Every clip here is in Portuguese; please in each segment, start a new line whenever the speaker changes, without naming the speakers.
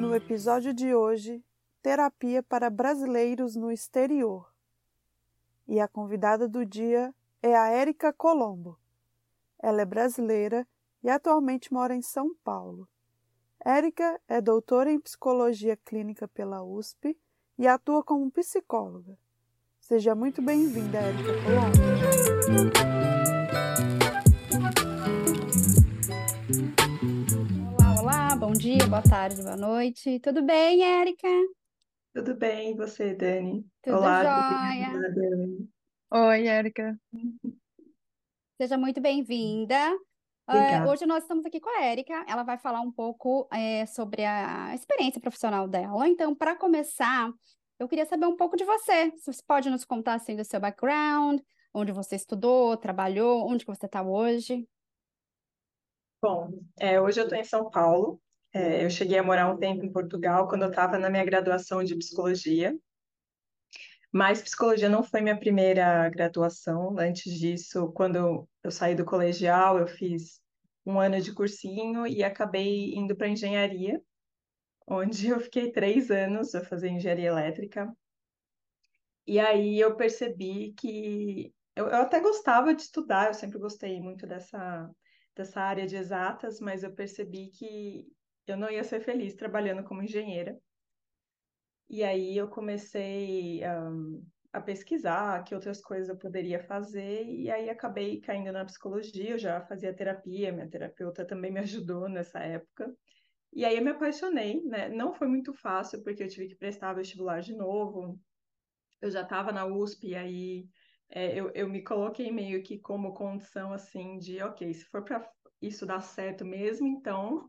No episódio de hoje, terapia para brasileiros no exterior. E a convidada do dia é a Érica Colombo. Ela é brasileira e atualmente mora em São Paulo. Érica é doutora em psicologia clínica pela USP e atua como psicóloga. Seja muito bem-vinda, Érica Colombo.
Dia, boa tarde, boa noite. Tudo bem, Érica?
Tudo bem, e você, Dani?
Tudo
Olá,
jóia.
Dani.
Oi, Érica.
Seja muito bem-vinda.
Obrigada.
hoje nós estamos aqui com a Érica. Ela vai falar um pouco eh, sobre a experiência profissional dela. Então, para começar, eu queria saber um pouco de você. Se você pode nos contar assim do seu background, onde você estudou, trabalhou, onde que você está hoje.
Bom, é, hoje eu estou em São Paulo. É, eu cheguei a morar um tempo em Portugal quando eu estava na minha graduação de psicologia. Mas psicologia não foi minha primeira graduação. Antes disso, quando eu saí do colegial, eu fiz um ano de cursinho e acabei indo para engenharia, onde eu fiquei três anos a fazer engenharia elétrica. E aí eu percebi que eu, eu até gostava de estudar, eu sempre gostei muito dessa, dessa área de exatas, mas eu percebi que eu não ia ser feliz trabalhando como engenheira. E aí eu comecei ahn, a pesquisar que outras coisas eu poderia fazer, e aí acabei caindo na psicologia, eu já fazia terapia, minha terapeuta também me ajudou nessa época. E aí eu me apaixonei, né? Não foi muito fácil, porque eu tive que prestar vestibular de novo. Eu já estava na USP, e aí é, eu, eu me coloquei meio que como condição, assim, de, ok, se for para isso dar certo mesmo, então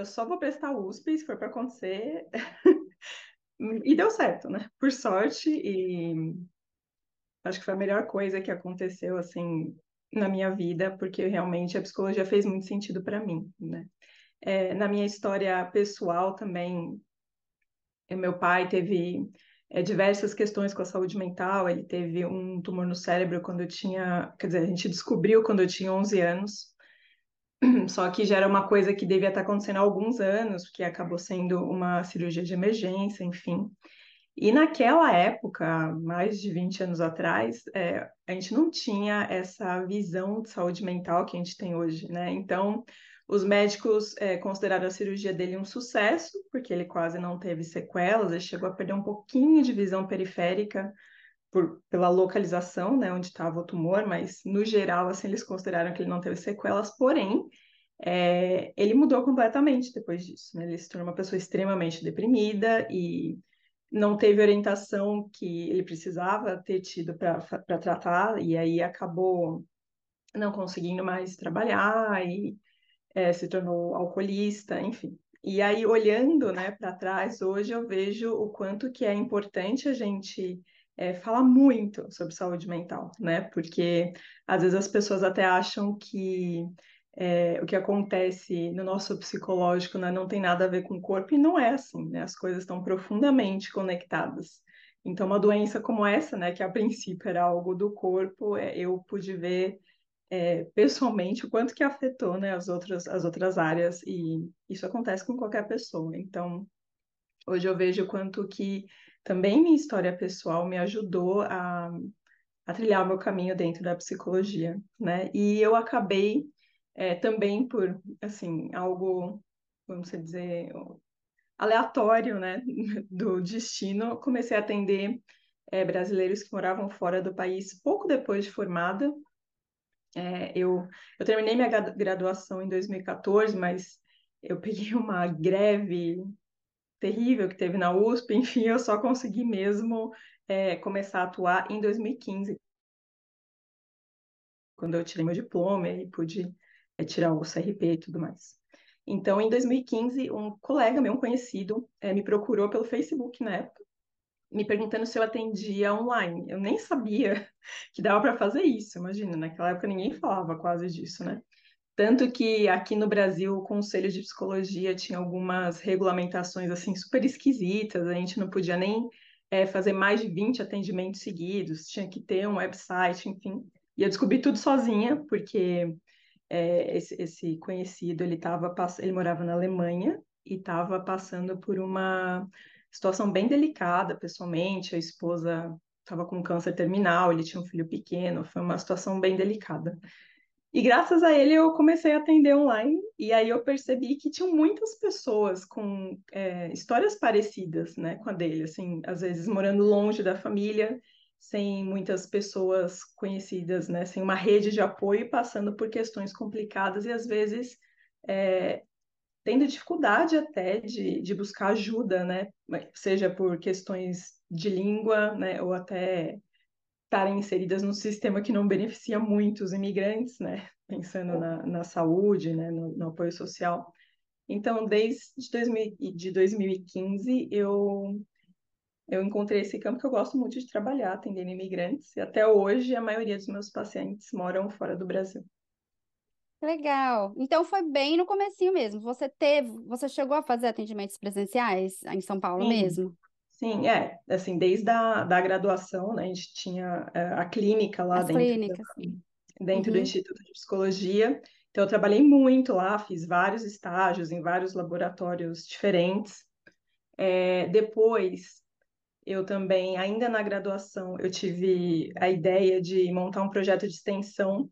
eu só vou prestar USP, se for para acontecer, e deu certo, né? Por sorte, e acho que foi a melhor coisa que aconteceu, assim, na minha vida, porque realmente a psicologia fez muito sentido para mim, né? É, na minha história pessoal também, eh, meu pai teve é, diversas questões com a saúde mental, ele teve um tumor no cérebro quando eu tinha, quer dizer, a gente descobriu quando eu tinha 11 anos, só que já era uma coisa que devia estar acontecendo há alguns anos, porque acabou sendo uma cirurgia de emergência, enfim. E naquela época, mais de 20 anos atrás, é, a gente não tinha essa visão de saúde mental que a gente tem hoje, né? Então, os médicos é, consideraram a cirurgia dele um sucesso, porque ele quase não teve sequelas, ele chegou a perder um pouquinho de visão periférica por, pela localização, né, onde estava o tumor, mas no geral, assim, eles consideraram que ele não teve sequelas, porém, é, ele mudou completamente depois disso, né? Ele se tornou uma pessoa extremamente deprimida e não teve orientação que ele precisava ter tido para tratar, e aí acabou não conseguindo mais trabalhar e é, se tornou alcoolista, enfim. E aí, olhando, né, para trás, hoje eu vejo o quanto que é importante a gente é, falar muito sobre saúde mental, né? Porque às vezes as pessoas até acham que é, o que acontece no nosso psicológico né, não tem nada a ver com o corpo, e não é assim, né? As coisas estão profundamente conectadas. Então, uma doença como essa, né, que a princípio era algo do corpo, é, eu pude ver é, pessoalmente o quanto que afetou, né, as outras, as outras áreas, e isso acontece com qualquer pessoa. Então, hoje eu vejo o quanto que também minha história pessoal me ajudou a, a trilhar meu caminho dentro da psicologia, né? E eu acabei é, também por, assim, algo, vamos dizer, aleatório, né, do destino, comecei a atender é, brasileiros que moravam fora do país pouco depois de formada. É, eu, eu terminei minha gra- graduação em 2014, mas eu peguei uma greve terrível que teve na USP, enfim, eu só consegui mesmo é, começar a atuar em 2015, quando eu tirei meu diploma e pude é, tirar o CRP e tudo mais. Então, em 2015, um colega meu, um conhecido, é, me procurou pelo Facebook na época, me perguntando se eu atendia online. Eu nem sabia que dava para fazer isso, imagina, naquela época ninguém falava quase disso, né? Tanto que aqui no Brasil o Conselho de Psicologia tinha algumas regulamentações assim super esquisitas, a gente não podia nem é, fazer mais de 20 atendimentos seguidos, tinha que ter um website, enfim. E eu descobri tudo sozinha, porque é, esse, esse, conhecido, ele, tava, ele morava na Alemanha e estava passando por uma situação bem delicada pessoalmente, a esposa estava com câncer terminal, ele tinha um filho pequeno, foi uma situação bem delicada. E graças a ele eu comecei a atender online, e aí eu percebi que tinham muitas pessoas com é, histórias parecidas né, com a dele, assim, às vezes morando longe da família, sem muitas pessoas conhecidas, né, sem uma rede de apoio, passando por questões complicadas e às vezes é, tendo dificuldade até de, de buscar ajuda, né, seja por questões de língua, né, ou até estarem inseridas num sistema que não beneficia muito os imigrantes, né? Pensando na, na saúde, né? No, no, apoio social. Então, desde 2000, de 2015, eu, eu encontrei esse campo que eu gosto muito de trabalhar, atendendo imigrantes. E até hoje, a maioria dos meus pacientes moram fora do Brasil.
Legal. Então foi bem no comecinho mesmo. Você teve, você chegou a fazer atendimentos presenciais em São Paulo
Sim.
mesmo?
Sim, é, assim, desde a da graduação, né, a gente tinha é, a clínica lá
As
dentro,
clínicas.
da, dentro do
Uhum.
Instituto de Psicologia, então eu trabalhei muito lá, fiz vários estágios em vários laboratórios diferentes. É, depois, eu também, ainda na graduação, eu tive a ideia de montar um projeto de extensão,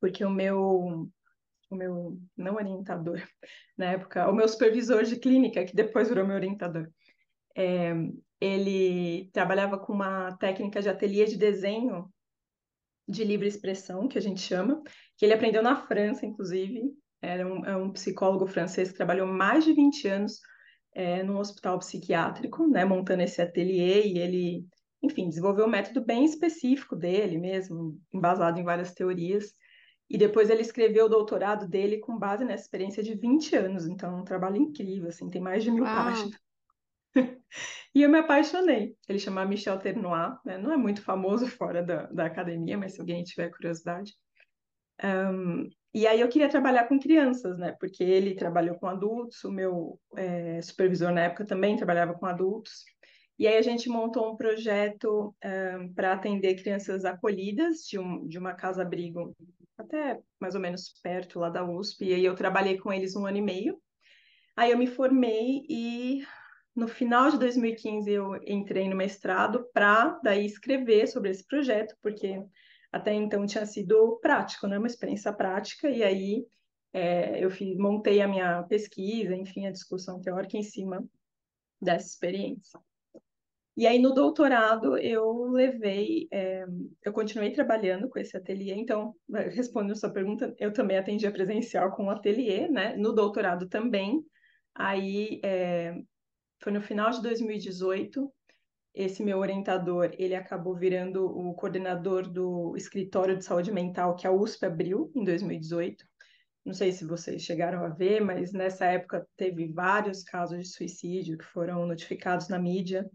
porque o meu, o meu, não orientador, na época, o meu supervisor de clínica, que depois virou meu orientador, é, ele trabalhava com uma técnica de ateliê de desenho de livre expressão, que a gente chama, que ele aprendeu na França, inclusive. Era um, é um psicólogo francês que trabalhou mais de 20 anos é, num hospital psiquiátrico, né, montando esse ateliê, e ele, enfim, desenvolveu um método bem específico dele mesmo, embasado em várias teorias. E depois ele escreveu o doutorado dele com base nessa experiência de 20 anos, então é um trabalho incrível, assim, tem mais de mil
Uau.
páginas. E eu me apaixonei. Ele chama Michel Ternois, né? Não é muito famoso fora da, da academia, mas se alguém tiver curiosidade. Um, e aí eu queria trabalhar com crianças, né? Porque ele trabalhou com adultos, o meu é, supervisor na época também trabalhava com adultos. E aí a gente montou um projeto um, para atender crianças acolhidas de, um, de uma casa-abrigo até mais ou menos perto lá da USP. E aí eu trabalhei com eles um ano e meio. Aí eu me formei e no final de 2015 eu entrei no mestrado para daí escrever sobre esse projeto, porque até então tinha sido prático, né? Uma experiência prática, e aí é, eu fiz, montei a minha pesquisa, enfim, a discussão teórica em cima dessa experiência. E aí no doutorado eu levei, é, eu continuei trabalhando com esse ateliê, então, respondendo sua pergunta, eu também atendia presencial com o ateliê, né? No doutorado também, aí é, foi no final de 2018, esse meu orientador, ele acabou virando o coordenador do escritório de saúde mental que a USP abriu em 2018. Não sei se vocês chegaram a ver, mas nessa época teve vários casos de suicídio que foram notificados na mídia,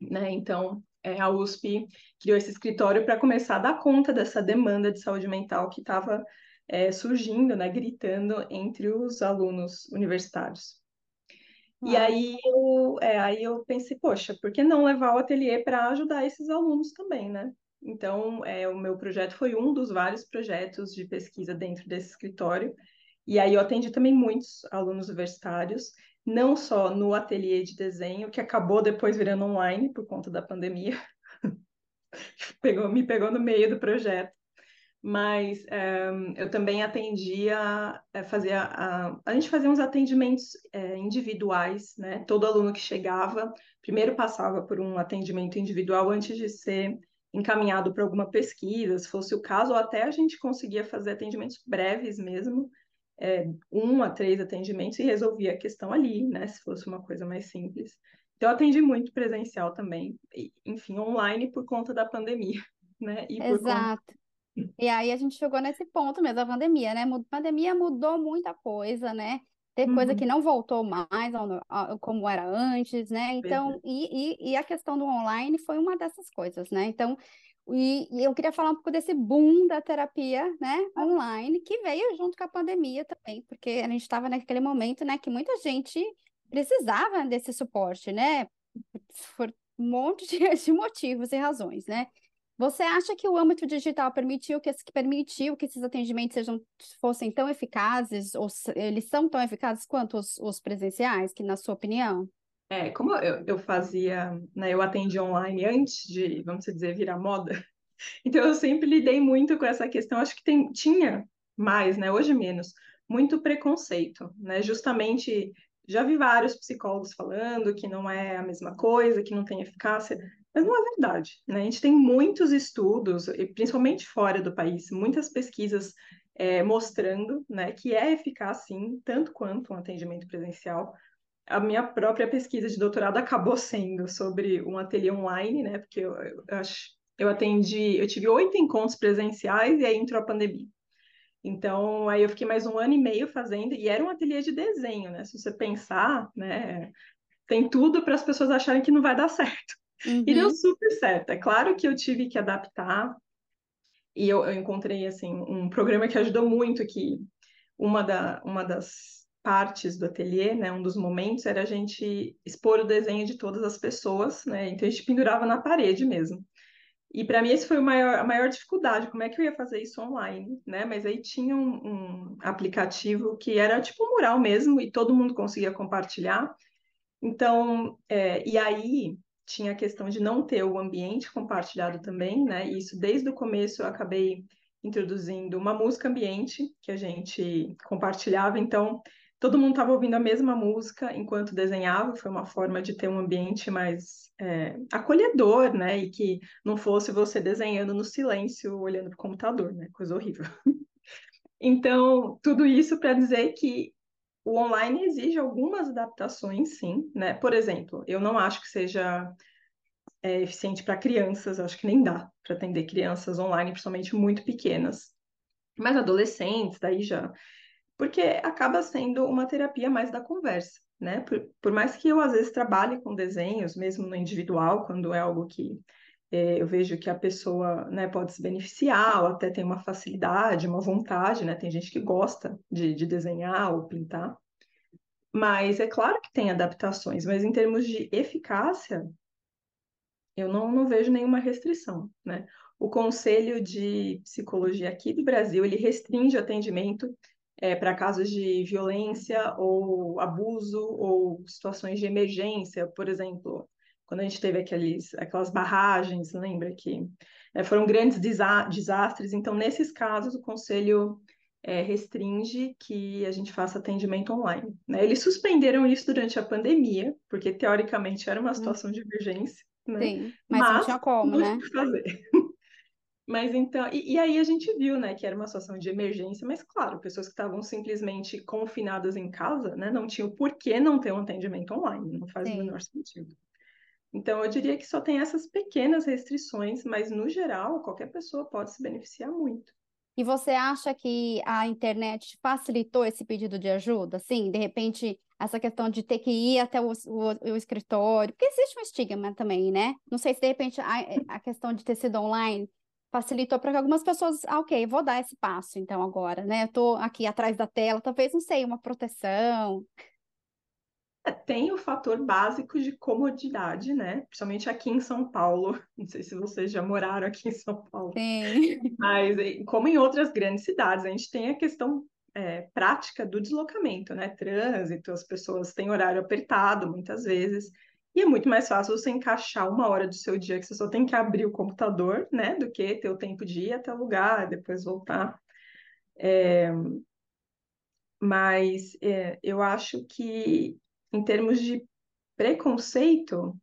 né? Então, é, a USP criou esse escritório para começar a dar conta dessa demanda de saúde mental que estava é, surgindo, né, gritando entre os alunos universitários. E aí eu, é, aí eu pensei, poxa, por que não levar o ateliê para ajudar esses alunos também, né? Então, é, o meu projeto foi um dos vários projetos de pesquisa dentro desse escritório. E aí eu atendi também muitos alunos universitários, não só no ateliê de desenho, que acabou depois virando online por conta da pandemia. pegou, me pegou no meio do projeto mas um, eu também atendia, eh, fazia a, a gente fazia uns atendimentos é, individuais, né? Todo aluno que chegava, primeiro passava por um atendimento individual antes de ser encaminhado para alguma pesquisa, se fosse o caso, ou até a gente conseguia fazer atendimentos breves mesmo, é, um a três atendimentos e resolvia a questão ali, né? Se fosse uma coisa mais simples. Então, eu atendi muito presencial também, enfim, online por conta da pandemia, né? E por conta
Exato. E aí a gente chegou nesse ponto mesmo, a pandemia, né? A pandemia mudou muita coisa, né? Tem uhum. coisa que não voltou mais ao, ao, como era antes, né? Então, e, e, e, a questão do online foi uma dessas coisas, né? Então, e, e, eu queria falar um pouco desse boom da terapia, né, online, que veio junto com a pandemia também, porque a gente estava naquele momento, né, que muita gente precisava desse suporte, né, por um monte de, de motivos e razões, né? Você acha que o âmbito digital permitiu que, permitiu que esses atendimentos sejam, fossem tão eficazes, ou eles são tão eficazes quanto os, os presenciais, que na sua opinião?
É, como eu, eu fazia, né, eu atendi online antes de, vamos dizer, virar moda, então eu sempre lidei muito com essa questão, acho que tem, tinha mais, né, hoje menos, muito preconceito, né, justamente, já vi vários psicólogos falando que não é a mesma coisa, que não tem eficácia, mas não é verdade, né? A gente tem muitos estudos, principalmente fora do país, muitas pesquisas é, mostrando né, que é eficaz, sim, tanto quanto um atendimento presencial. A minha própria pesquisa de doutorado acabou sendo sobre um ateliê online, né? Porque eu, eu, eu, atendi, eu tive oito encontros presenciais e aí entrou a pandemia. Então, aí eu fiquei mais um ano e meio fazendo, e era um ateliê de desenho, né? Se você pensar, né? Tem tudo para as pessoas acharem que não vai dar certo. Uhum. E deu uhum. super certo. É claro que eu tive que adaptar, e eu, eu encontrei, assim, um programa que ajudou muito, que uma, da, uma das partes do ateliê, né, um dos momentos, era a gente expor o desenho de todas as pessoas, né, então a gente pendurava na parede mesmo. E para mim esse foi maior, a maior dificuldade, como é que eu ia fazer isso online, né? Mas aí tinha um, um aplicativo que era tipo um mural mesmo e todo mundo conseguia compartilhar. Então, é, e aí tinha a questão de não ter o ambiente compartilhado também, né? E isso desde o começo eu acabei introduzindo uma música ambiente que a gente compartilhava, então todo mundo estava ouvindo a mesma música enquanto desenhava, foi uma forma de ter um ambiente mais é, acolhedor, né? E que não fosse você desenhando no silêncio, olhando para o computador, né? Coisa horrível. então, tudo isso para dizer que o online exige algumas adaptações, sim, né? Por exemplo, eu não acho que seja é, eficiente para crianças, acho que nem dá para atender crianças online, principalmente muito pequenas. Mas adolescentes, daí já. Porque acaba sendo uma terapia mais da conversa, né? Por, por mais que eu, às vezes, trabalhe com desenhos, mesmo no individual, quando é algo que eu vejo que a pessoa né, pode se beneficiar, ou até tem uma facilidade, uma vontade, né? Tem gente que gosta de, de desenhar ou pintar. Mas é claro que tem adaptações, mas em termos de eficácia, eu não, não vejo nenhuma restrição, né? O Conselho de Psicologia aqui do Brasil, ele restringe o atendimento é, para casos de violência ou abuso ou situações de emergência, por exemplo, quando a gente teve aqueles, aquelas barragens, lembra que é, foram grandes desa desastres. Então, nesses casos, o conselho é, restringe que a gente faça atendimento online. Né? Eles suspenderam isso durante a pandemia, porque teoricamente era uma hum. situação de emergência. Né?
Sim, mas, mas não tinha como, né?
Fazer. Mas então, e, e, aí a gente viu, né, que era uma situação de emergência, mas claro, pessoas que estavam simplesmente confinadas em casa, né, não tinham por que não ter um atendimento online, não faz Sim. o menor sentido. Então, eu diria que só tem essas pequenas restrições, mas no geral, qualquer pessoa pode se beneficiar muito.
E você acha que a internet facilitou esse pedido de ajuda? Sim, de repente, essa questão de ter que ir até o, o, o escritório, porque existe um estigma também, né? Não sei se de repente a, a questão de ter sido online facilitou para que algumas pessoas, ah, ok, vou dar esse passo então agora, né? Eu aqui atrás da tela, talvez, não sei, uma proteção.
É, tem o fator básico de comodidade, né? Principalmente aqui em São Paulo. Não sei se vocês já moraram aqui em São Paulo.
Sim.
Mas, como em outras grandes cidades, a gente tem a questão é, prática do deslocamento, né? Trânsito, as pessoas têm horário apertado muitas vezes. E é muito mais fácil você encaixar uma hora do seu dia que você só tem que abrir o computador, né? Do que ter o tempo de ir até o lugar, depois voltar. É... Mas é, eu acho que em termos de preconceito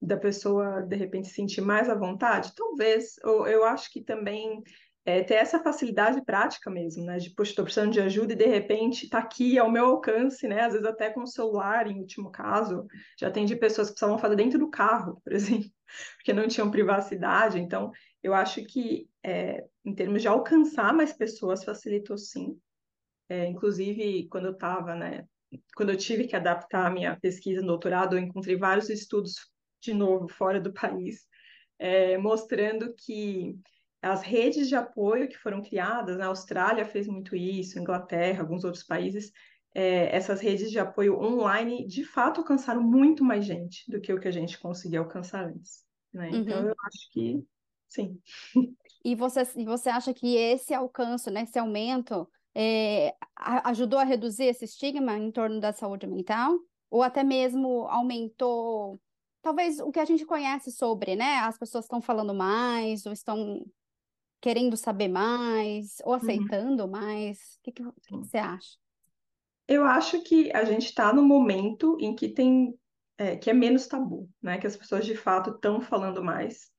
da pessoa de repente se sentir mais à vontade, talvez, ou eu acho que também é, ter essa facilidade prática mesmo, né? De, poxa, estou precisando de ajuda e de repente está aqui ao meu alcance, né? Às vezes até com o celular, em último caso. Já atendi pessoas que precisavam fazer dentro do carro, por exemplo, porque não tinham privacidade. Então, eu acho que, é, em termos de alcançar mais pessoas, facilitou sim. É, inclusive, quando eu estava, né, quando eu tive que adaptar a minha pesquisa no doutorado, eu encontrei vários estudos, de novo, fora do país, é, mostrando que as redes de apoio que foram criadas, na né, Austrália fez muito isso, Inglaterra, alguns outros países, é, essas redes de apoio online de fato alcançaram muito mais gente do que o que a gente conseguia alcançar antes. Né? Então uhum. eu acho que sim.
E você, você acha que esse alcance, né, esse aumento, é, ajudou a reduzir esse estigma em torno da saúde mental? Ou até mesmo aumentou, talvez, o que a gente conhece sobre, né? As pessoas estão falando mais, ou estão querendo saber mais, ou uhum. aceitando uhum. mais? O que, que, que você acha?
Eu acho que a gente está no momento em que tem é, que é menos tabu, né? Que as pessoas de fato estão falando mais.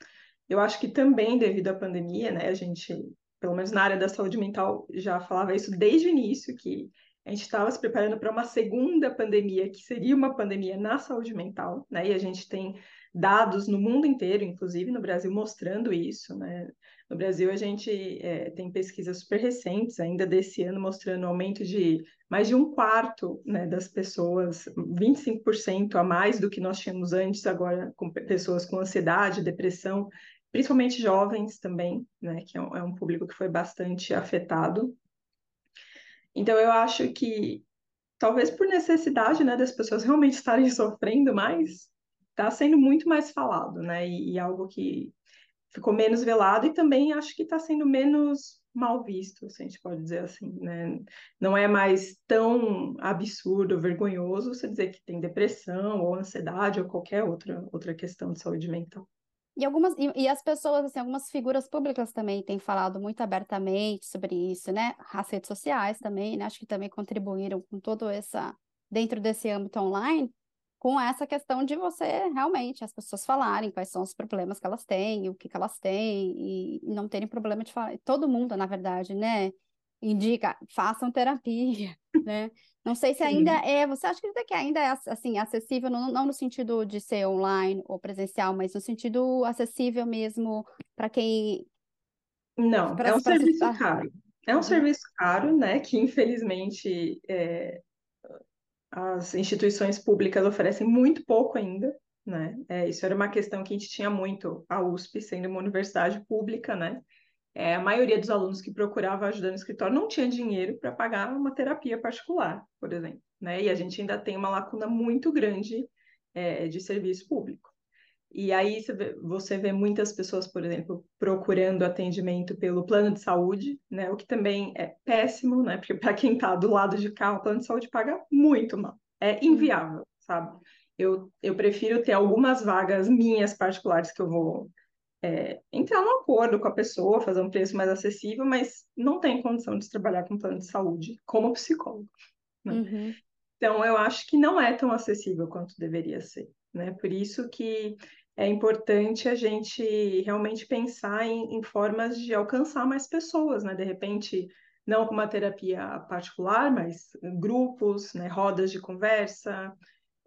Eu acho que também devido à pandemia, né? A gente, pelo menos na área da saúde mental, já falava isso desde o início que a gente estava se preparando para uma segunda pandemia, que seria uma pandemia na saúde mental, né? E a gente tem dados no mundo inteiro, inclusive no Brasil, mostrando isso, né? No Brasil, a gente é, tem pesquisas super recentes, ainda desse ano, mostrando um aumento de mais de um quarto né, das pessoas, 25% a mais do que nós tínhamos antes, agora com pessoas com ansiedade, depressão, principalmente jovens também, né, que é um, é um público que foi bastante afetado. Então, eu acho que, talvez por necessidade né, das pessoas realmente estarem sofrendo mais, está sendo muito mais falado, né? E, e, algo que ficou menos velado e também acho que está sendo menos mal visto, se a gente pode dizer assim, né? Não é mais tão absurdo, vergonhoso você dizer que tem depressão ou ansiedade ou qualquer outra, outra questão de saúde mental.
E algumas e, e, as pessoas, assim, algumas figuras públicas também têm falado muito abertamente sobre isso, né? As redes sociais também, né? Acho que também contribuíram com todo essa dentro desse âmbito online com essa questão de você realmente as pessoas falarem quais são os problemas que elas têm, o que, que elas têm, e não terem problema de falar. Todo mundo, na verdade, né? Indica, façam terapia, né? Não sei se ainda é. Você acha que ainda é assim, acessível, não, não no sentido de ser online ou presencial, mas no sentido acessível mesmo para quem.
Não, pra, é um serviço caro. É um uhum. serviço caro, né? Que infelizmente é, as instituições públicas oferecem muito pouco ainda, né? É, isso era uma questão que a gente tinha muito, a USP sendo uma universidade pública, né? É, a maioria dos alunos que procurava ajuda no escritório não tinha dinheiro para pagar uma terapia particular, por exemplo, né? E a gente ainda tem uma lacuna muito grande é, de serviço público. E aí você vê, você vê, muitas pessoas, por exemplo, procurando atendimento pelo plano de saúde, né? O que também é péssimo, né? Porque para quem está do lado de cá, o plano de saúde paga muito mal. É uhum. inviável, sabe? Eu, eu prefiro ter algumas vagas minhas particulares que eu vou é, entrar num acordo com a pessoa, fazer um preço mais acessível, mas não tem condição de trabalhar com plano de saúde como psicólogo. Né? Uhum. Então, eu acho que não é tão acessível quanto deveria ser. Né? Por isso que é importante a gente realmente pensar em, em formas de alcançar mais pessoas, né? De repente, não com uma terapia particular, mas grupos, né? rodas de conversa,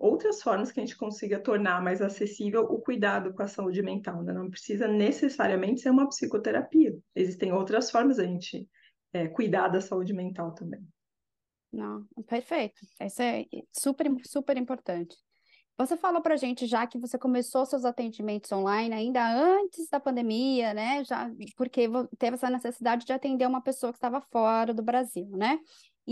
outras formas que a gente consiga tornar mais acessível o cuidado com a saúde mental. Né? Não precisa necessariamente ser uma psicoterapia. Existem outras formas a gente é, cuidar da saúde mental também.
Não, perfeito. Isso é super, super importante. Você falou para gente já que você começou seus atendimentos online ainda antes da pandemia, né? Já, porque teve essa necessidade de atender uma pessoa que estava fora do Brasil, né?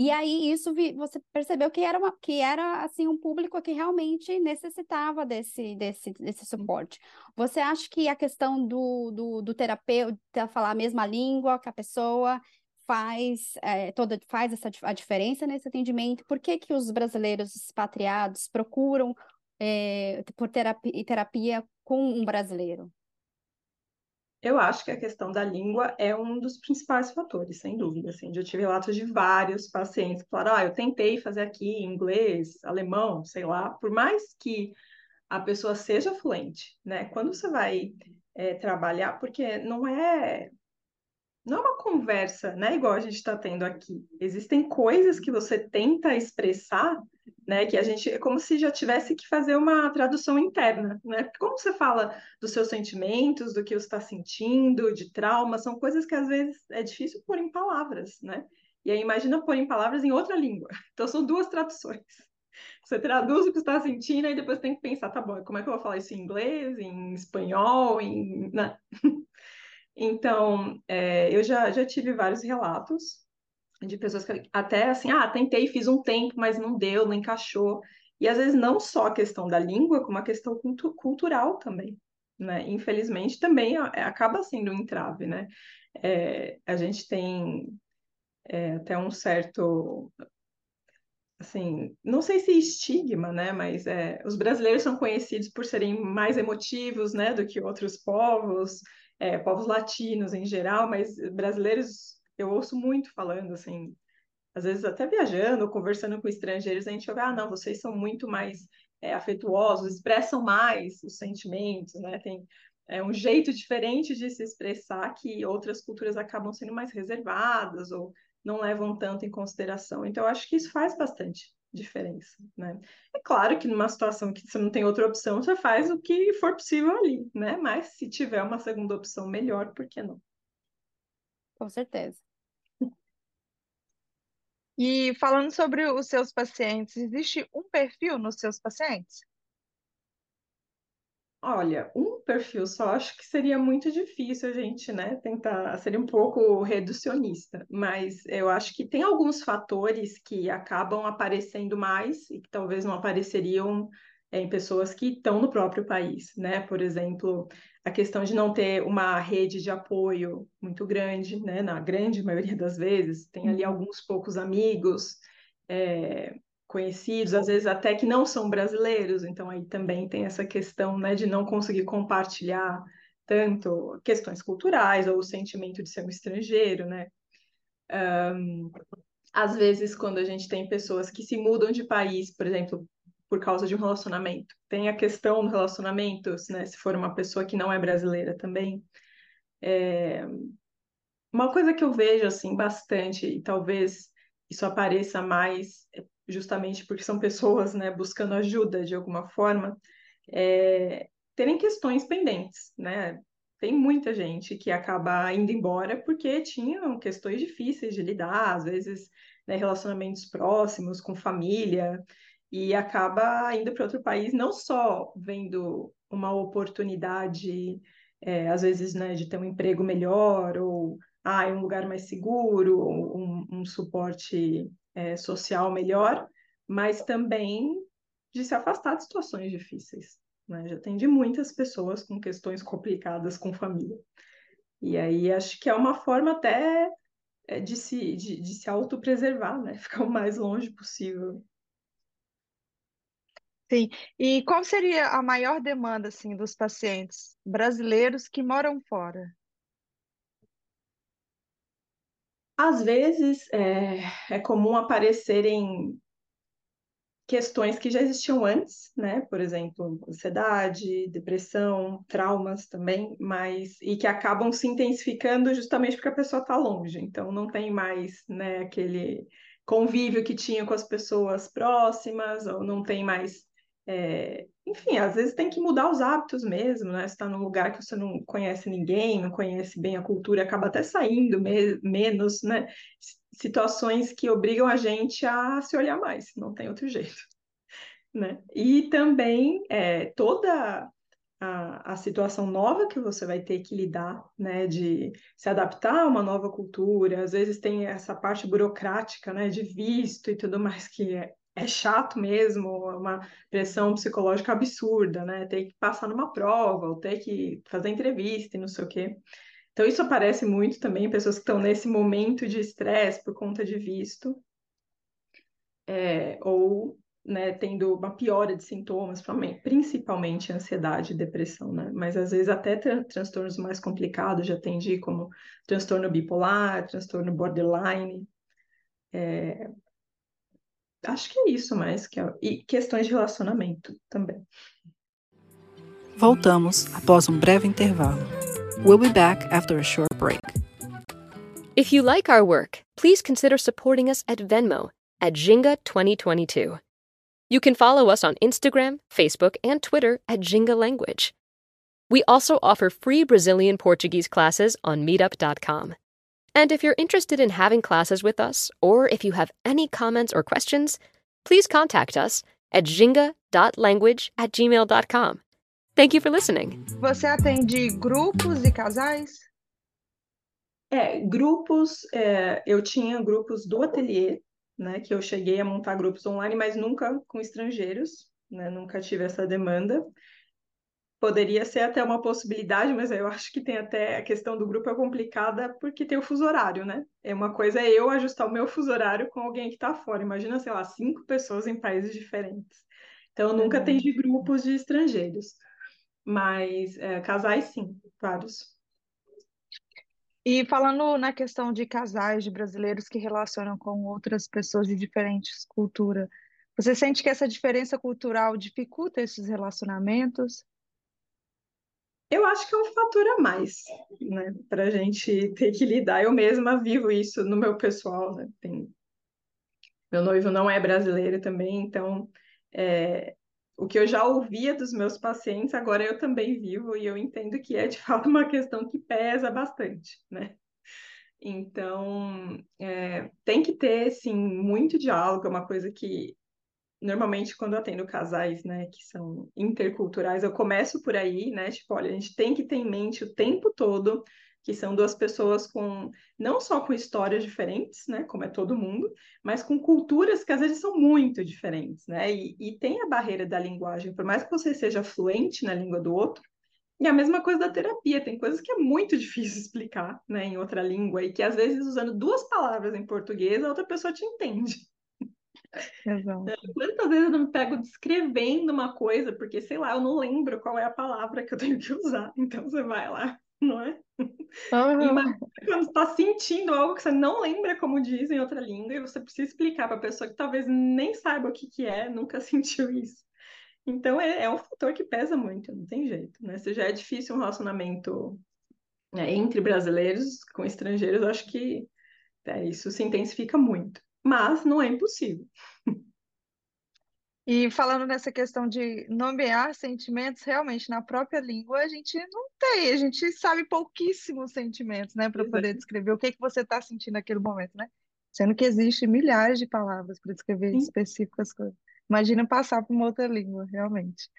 E aí isso vi, você percebeu que era uma, que era assim um público que realmente necessitava desse, desse, desse suporte. Você acha que a questão do, do, do terapeuta falar a mesma língua que a pessoa faz é, toda faz essa a diferença nesse atendimento? Por que, que os brasileiros expatriados procuram é, por terapia, terapia com um brasileiro?
Eu acho que a questão da língua é um dos principais fatores, sem dúvida. Assim, eu tive relatos de vários pacientes que falaram: ah, eu tentei fazer aqui inglês, alemão, sei lá, por mais que a pessoa seja fluente, né? Quando você vai é, trabalhar, porque não é não é uma conversa, né, igual a gente está tendo aqui. Existem coisas que você tenta expressar, né, que a gente é como se já tivesse que fazer uma tradução interna, né? Porque como você fala dos seus sentimentos, do que você está sentindo, de trauma, são coisas que às vezes é difícil pôr em palavras, né? E aí imagina pôr em palavras em outra língua. Então são duas traduções. Você traduz o que está sentindo e depois tem que pensar, tá bom, como é que eu vou falar isso em inglês, em espanhol, em... Né? Então, é, eu já, já tive vários relatos de pessoas que até assim, ah, tentei, fiz um tempo, mas não deu, não encaixou. E às vezes não só a questão da língua, como a questão cultu cultural também, né? Infelizmente também é, acaba sendo um entrave, né? É, a gente tem é, até um certo assim, não sei se estigma, né, mas é, os brasileiros são conhecidos por serem mais emotivos, né, do que outros povos, é, povos latinos em geral, mas brasileiros eu ouço muito falando assim, às vezes até viajando, conversando com estrangeiros, a gente ouve, ah, não, vocês são muito mais é, afetuosos, expressam mais os sentimentos, né, tem é um jeito diferente de se expressar que outras culturas acabam sendo mais reservadas ou não levam tanto em consideração. Então, eu acho que isso faz bastante diferença, né? É claro que numa situação que você não tem outra opção, você faz o que for possível ali, né? Mas se tiver uma segunda opção melhor, por que não?
Com certeza.
E falando sobre os seus pacientes, existe um perfil nos seus pacientes?
Olha, um perfil só acho que seria muito difícil a gente, né, tentar, seria um pouco reducionista, mas eu acho que tem alguns fatores que acabam aparecendo mais e que talvez não apareceriam é, em pessoas que estão no próprio país, né? Por exemplo, a questão de não ter uma rede de apoio muito grande, né? Na grande maioria das vezes, tem ali uhum. alguns poucos amigos, é, conhecidos, às vezes até que não são brasileiros, então aí também tem essa questão né, de não conseguir compartilhar tanto questões culturais ou o sentimento de ser um estrangeiro, né? Um, às vezes, quando a gente tem pessoas que se mudam de país, por exemplo, por causa de um relacionamento, tem a questão do relacionamento, né? Se for uma pessoa que não é brasileira também. É... Uma coisa que eu vejo assim bastante, e talvez isso apareça mais justamente porque são pessoas né, buscando ajuda de alguma forma, é, terem questões pendentes, né? Tem muita gente que acaba indo embora porque tinham questões difíceis de lidar, às vezes né, relacionamentos próximos com família, e acaba indo para outro país, não só vendo uma oportunidade, é, às vezes, né, de ter um emprego melhor, ou ah, um lugar mais seguro, um, um suporte é, social melhor, mas também de se afastar de situações difíceis. Né? Já atendi muitas pessoas com questões complicadas com família. E aí acho que é uma forma até é, de se, de, de se autopreservar, né? Ficar o mais longe possível.
Sim. E qual seria a maior demanda assim dos pacientes brasileiros que moram fora?
Às vezes é, é comum aparecerem questões que já existiam antes, né? Por exemplo, ansiedade, depressão, traumas também, mas e que acabam se intensificando justamente porque a pessoa está longe. Então não tem mais, né, aquele convívio que tinha com as pessoas próximas, ou não tem mais é, enfim, às vezes tem que mudar os hábitos mesmo, né? Você está num lugar que você não conhece ninguém, não conhece bem a cultura, acaba até saindo me menos, né? Situações que obrigam a gente a se olhar mais, não tem outro jeito, né? E também é, toda a, a situação nova que você vai ter que lidar, né? De se adaptar a uma nova cultura, às vezes tem essa parte burocrática, né? De visto e tudo mais que é, é chato mesmo, é uma pressão psicológica absurda, né? Ter que passar numa prova, ou ter que fazer entrevista e não sei o quê. Então, isso aparece muito também pessoas que estão nesse momento de estresse por conta de visto, é, ou né, tendo uma piora de sintomas, principalmente ansiedade e depressão, né? Mas às vezes até tran transtornos mais complicados, já atendi como transtorno bipolar, transtorno borderline, é, acho que é isso mais que é, e questões de relacionamento também.
Voltamos após um breve intervalo. We'll be back after a short break.
If you like our work, please consider supporting us at Venmo at Jinga 2022. You can follow us on Instagram, Facebook, and Twitter at Jinga Language. We also offer free Brazilian Portuguese classes on meetup.com. And if you're interested in having classes with us, or if you have any comments or questions, please contact us at jinga.language at gmail.com. Thank you for listening.
Você atende grupos e casais?
É, grupos, é, eu tinha grupos do ateliê, né, que eu cheguei a montar grupos online, mas nunca com estrangeiros, né, nunca tive essa demanda. Poderia ser até uma possibilidade, mas eu acho que tem até a questão do grupo é complicada porque tem o fuso horário, né? É uma coisa é eu ajustar o meu fuso horário com alguém que está fora. Imagina, sei lá, cinco pessoas em países diferentes. Então, eu nunca uhum. atendi grupos de estrangeiros, mas é, casais, sim, vários.
E falando na questão de casais de brasileiros que relacionam com outras pessoas de diferentes culturas, você sente que essa diferença cultural dificulta esses relacionamentos?
Eu acho que é um fator a mais, né, para a gente ter que lidar. Eu mesma vivo isso no meu pessoal, né? Tem... Meu noivo não é brasileiro também, então é... o que eu já ouvia dos meus pacientes, agora eu também vivo e eu entendo que é de fato uma questão que pesa bastante, né? Então, é... tem que ter, sim, muito diálogo, é uma coisa que normalmente quando eu atendo casais, né, que são interculturais, eu começo por aí, né, tipo, olha, a gente tem que ter em mente o tempo todo que são duas pessoas com não só com histórias diferentes, né, como é todo mundo, mas com culturas que às vezes são muito diferentes, né, e, e tem a barreira da linguagem, por mais que você seja fluente na língua do outro, e a mesma coisa da terapia, tem coisas que é muito difícil explicar, né, em outra língua, e que às vezes usando duas palavras em português, a outra pessoa te entende.
Exato.
Quantas vezes eu não me pego descrevendo uma coisa, porque, sei lá, eu não lembro qual é a palavra que eu tenho que usar. Então você vai lá, não é? Uhum. quando está sentindo algo que você não lembra como diz em outra língua, e você precisa explicar para a pessoa que talvez nem saiba o que, que é, nunca sentiu isso. Então é, é um fator que pesa muito, não tem jeito, né? Se já é difícil um relacionamento né, entre brasileiros com estrangeiros, eu acho que é, isso se intensifica muito mas não é impossível.
E falando nessa questão de nomear sentimentos, realmente na própria língua a gente não tem, a gente sabe pouquíssimos sentimentos, né, para poder descrever o que é que você está sentindo naquele momento, né? Sendo que existe milhares de palavras para descrever Sim. específicas coisas. Imagina passar para uma outra língua, realmente.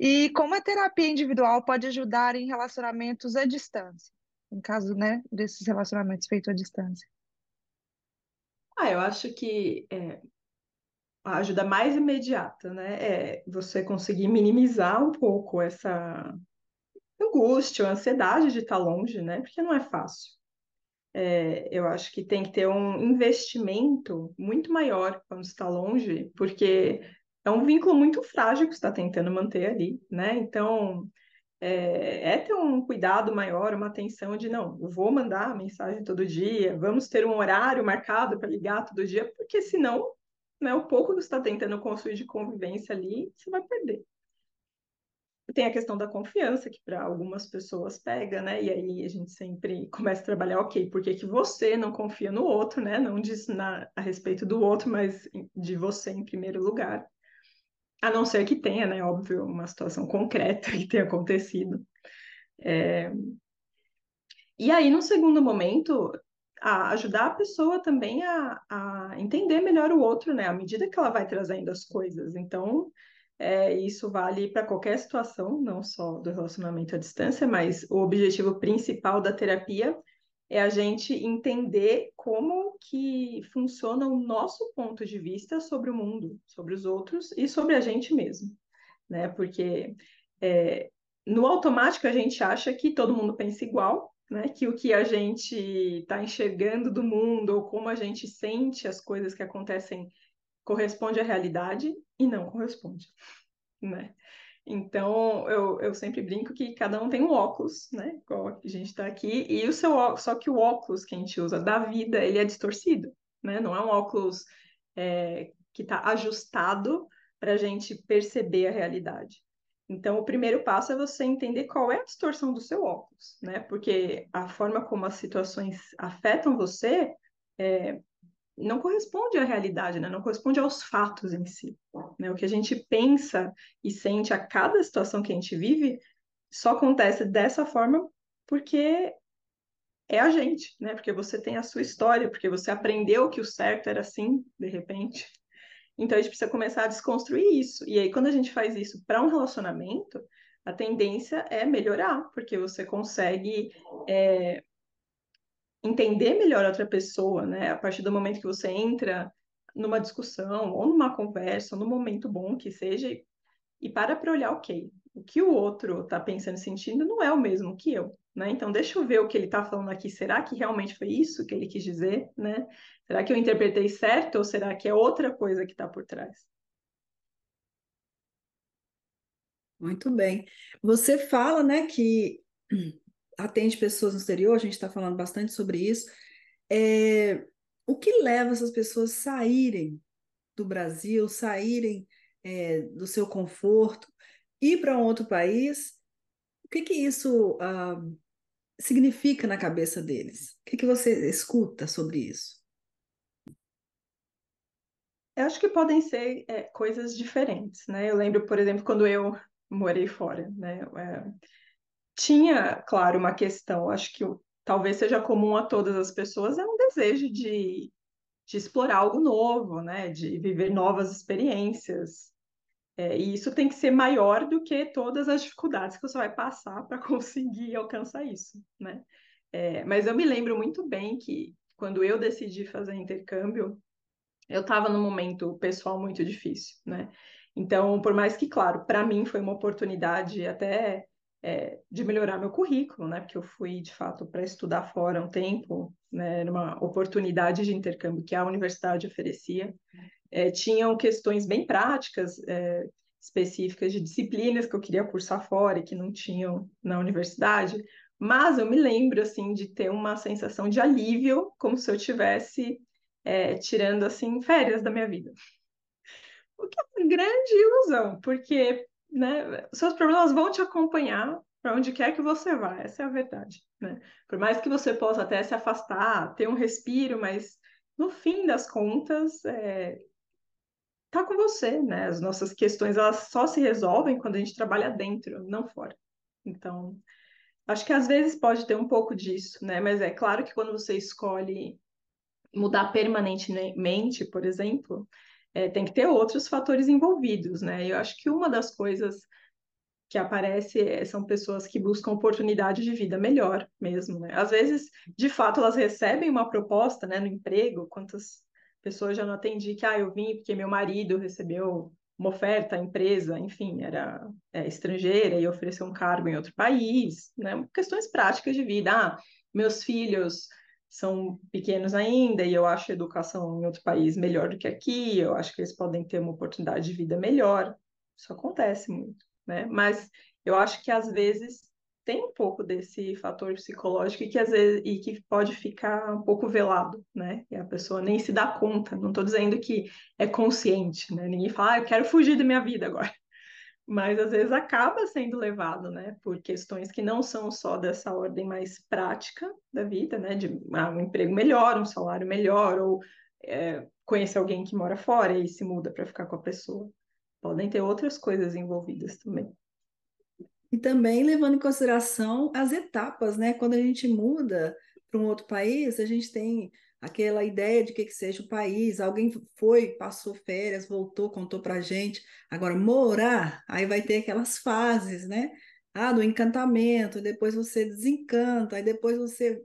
E como a terapia individual pode ajudar em relacionamentos à distância, em caso, né, desses relacionamentos feitos à distância?
Ah, eu acho que é, a ajuda mais imediata, né, é você conseguir minimizar um pouco essa angústia, ansiedade de estar longe, né, porque não é fácil. É, eu acho que tem que ter um investimento muito maior quando está longe, porque é um vínculo muito frágil que está tentando manter ali, né? Então, é, é, ter um cuidado maior, uma atenção de não, eu vou mandar mensagem todo dia, vamos ter um horário marcado para ligar todo dia, porque senão, né, o pouco que você está tentando construir de convivência ali, você vai perder. Tem a questão da confiança, que para algumas pessoas pega, né? E aí a gente sempre começa a trabalhar, ok, por que, que você não confia no outro, né? Não diz na, a respeito do outro, mas de você em primeiro lugar. A não ser que tenha, né, óbvio, uma situação concreta que tenha acontecido. É... E aí, no segundo momento, a ajudar a pessoa também a, a entender melhor o outro, né, à medida que ela vai trazendo as coisas. Então, é, isso vale para qualquer situação, não só do relacionamento à distância, mas o objetivo principal da terapia é a gente entender como que funciona o nosso ponto de vista sobre o mundo, sobre os outros e sobre a gente mesmo, né? Porque é, no automático a gente acha que todo mundo pensa igual, né? Que o que a gente está enxergando do mundo ou como a gente sente as coisas que acontecem corresponde à realidade e não corresponde, né? Então, eu, eu sempre brinco que cada um tem um óculos, né? Igual a gente está aqui, e o seu óculos, só que o óculos que a gente usa da vida, ele é distorcido, né? Não é um óculos é, que está ajustado para a gente perceber a realidade. Então, o primeiro passo é você entender qual é a distorção do seu óculos, né? Porque a forma como as situações afetam você é, não corresponde à realidade, né? não corresponde aos fatos em si. Né? O que a gente pensa e sente a cada situação que a gente vive só acontece dessa forma porque é a gente, né? Porque você tem a sua história, porque você aprendeu que o certo era assim, de repente. Então a gente precisa começar a desconstruir isso. E aí, quando a gente faz isso para um relacionamento, a tendência é melhorar, porque você consegue é, entender melhor outra pessoa, né? A partir do momento que você entra numa discussão, ou numa conversa, ou num momento bom que seja, e para para olhar, ok, o que o outro está pensando e sentindo não é o mesmo que eu, né? Então, deixa eu ver o que ele está falando aqui. Será que realmente foi isso que ele quis dizer, né? Será que eu interpretei certo ou será que é outra coisa que está por trás?
Muito bem. Você fala, né, que atende pessoas no exterior, a gente está falando bastante sobre isso. É, o que leva essas pessoas a saírem do Brasil, saírem é, do seu conforto, ir para um outro país? O que que isso uh, significa na cabeça deles? O que que você escuta sobre isso?
Eu acho que podem ser é, coisas diferentes, né? Eu lembro, por exemplo, quando eu morei fora, né? Tinha, claro, uma questão, acho que talvez seja comum a todas as pessoas, é um desejo de, de explorar algo novo, né? De viver novas experiências. É, e isso tem que ser maior do que todas as dificuldades que você vai passar para conseguir alcançar isso, né? É, mas eu me lembro muito bem que quando eu decidi fazer intercâmbio, eu estava num momento pessoal muito difícil, né? Então, por mais que, claro, para mim foi uma oportunidade até é, de melhorar meu currículo, né? Porque eu fui, de fato, para estudar fora um tempo, né? Numa oportunidade de intercâmbio que a universidade oferecia. É, tinham questões bem práticas, é, específicas de disciplinas que eu queria cursar fora e que não tinham na universidade, mas eu me lembro, assim, de ter uma sensação de alívio, como se eu tivesse é, tirando, assim, férias da minha vida. O que é uma grande ilusão, porque né, seus problemas vão te acompanhar para onde quer que você vá, essa é a verdade. Né? Por mais que você possa até se afastar, ter um respiro, mas no fim das contas, é, tá com você, né? As nossas questões elas só se resolvem quando a gente trabalha dentro, não fora. Então, acho que às vezes pode ter um pouco disso, né? Mas é claro que quando você escolhe mudar permanentemente, por exemplo, é, tem que ter outros fatores envolvidos, né? Eu acho que uma das coisas que aparece é, são pessoas que buscam oportunidade de vida melhor mesmo, né? Às vezes, de fato, elas recebem uma proposta, né, no emprego, quantas pessoas já não atendi que, ah, eu vim porque meu marido recebeu uma oferta, a empresa, enfim, era é, estrangeira e ofereceu um cargo em outro país, né? Questões práticas de vida. Ah, meus filhos são pequenos ainda e eu acho a educação em outro país melhor do que aqui, eu acho que eles podem ter uma oportunidade de vida melhor. Isso acontece muito, né? Mas eu acho que às vezes tem um pouco desse fator psicológico e que às vezes e que pode ficar um pouco velado, né? E a pessoa nem se dá conta. Não estou dizendo que é consciente, né? Ninguém fala, ah, eu quero fugir da minha vida agora mas às vezes acaba sendo levado, né, por questões que não são só dessa ordem mais prática da vida, né, de ah, um emprego melhor, um salário melhor, ou é, conhecer alguém que mora fora e se muda para ficar com a pessoa. Podem ter outras coisas envolvidas também.
E também levando em consideração as etapas, né? Quando a gente muda para um outro país, a gente tem aquela ideia de que, que seja o país. Alguém foi, passou férias, voltou, contou para gente. Agora, morar, aí vai ter aquelas fases, né? Ah, do encantamento, depois você desencanta, aí depois você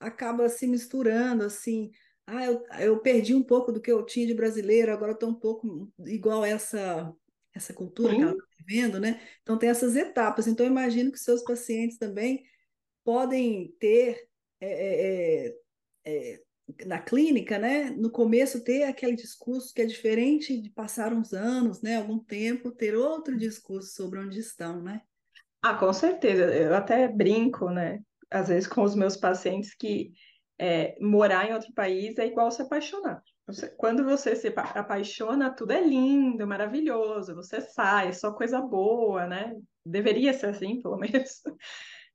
acaba se misturando, assim. Ah, eu, eu perdi um pouco do que eu tinha de brasileiro, agora estou um pouco igual essa essa cultura Sim. que ela está vivendo, né? Então tem essas etapas. Então eu imagino que seus pacientes também podem ter é, é, é, na clínica, né, no começo ter aquele discurso que é diferente de passar uns anos, né, algum tempo, ter outro discurso sobre onde estão, né?
Ah, com certeza. Eu até brinco, né, às vezes com os meus pacientes que é, morar em outro país é igual se apaixonar. Você, quando você se apaixona, tudo é lindo, maravilhoso, você sai, é só coisa boa, né? Deveria ser assim, pelo menos.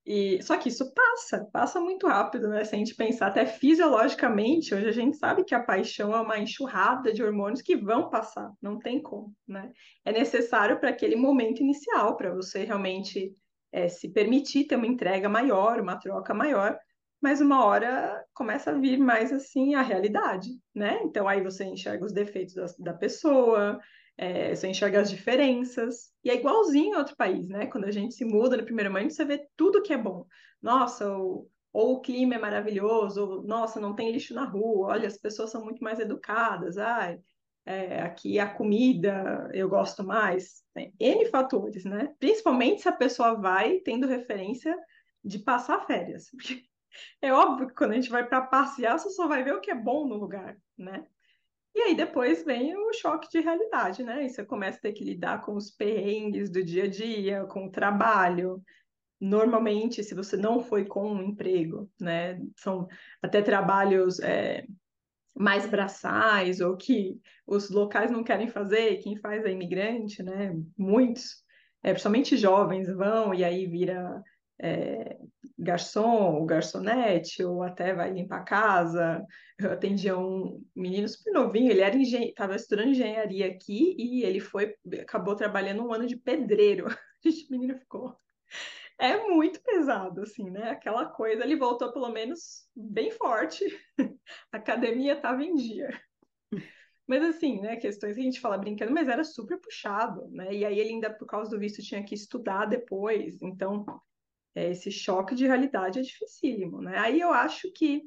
E, só que isso passa, passa muito rápido, né? Se a gente pensar até fisiologicamente, hoje a gente sabe que a paixão é uma enxurrada de hormônios que vão passar, não tem como, né? É necessário para aquele momento inicial, para você realmente é, se permitir ter uma entrega maior, uma troca maior, mas uma hora começa a vir mais assim a realidade, né? Então aí você enxerga os defeitos da, da pessoa, é, você enxerga as diferenças, e é igualzinho em outro país, né? Quando a gente se muda no primeiro momento, você vê tudo que é bom. Nossa, o, ou o clima é maravilhoso, ou, nossa, não tem lixo na rua, olha, as pessoas são muito mais educadas, ai, é, aqui a comida eu gosto mais. N fatores, né? Principalmente se a pessoa vai tendo referência de passar férias. É óbvio que quando a gente vai para passear, você só vai ver o que é bom no lugar, né? E aí depois vem o choque de realidade, né? E você começa a ter que lidar com os perrengues do dia a dia, com o trabalho. Normalmente, se você não foi com um emprego, né? São até trabalhos é, mais braçais ou que os locais não querem fazer, quem faz é imigrante, né? Muitos, é, principalmente jovens, vão e aí vira é, garçom ou garçonete, ou até vai limpar a casa. Eu atendia um menino super novinho, ele era estava estudando engenharia aqui e ele foi, acabou trabalhando um ano de pedreiro. o menino ficou. É muito pesado, assim, né? Aquela coisa, ele voltou pelo menos bem forte. A academia estava em dia. Mas assim, né, questões que a gente fala brincando, mas era super puxado, né? E aí ele ainda, por causa do visto, tinha que estudar depois. Então, é, esse choque de realidade é dificílimo, né? Aí eu acho que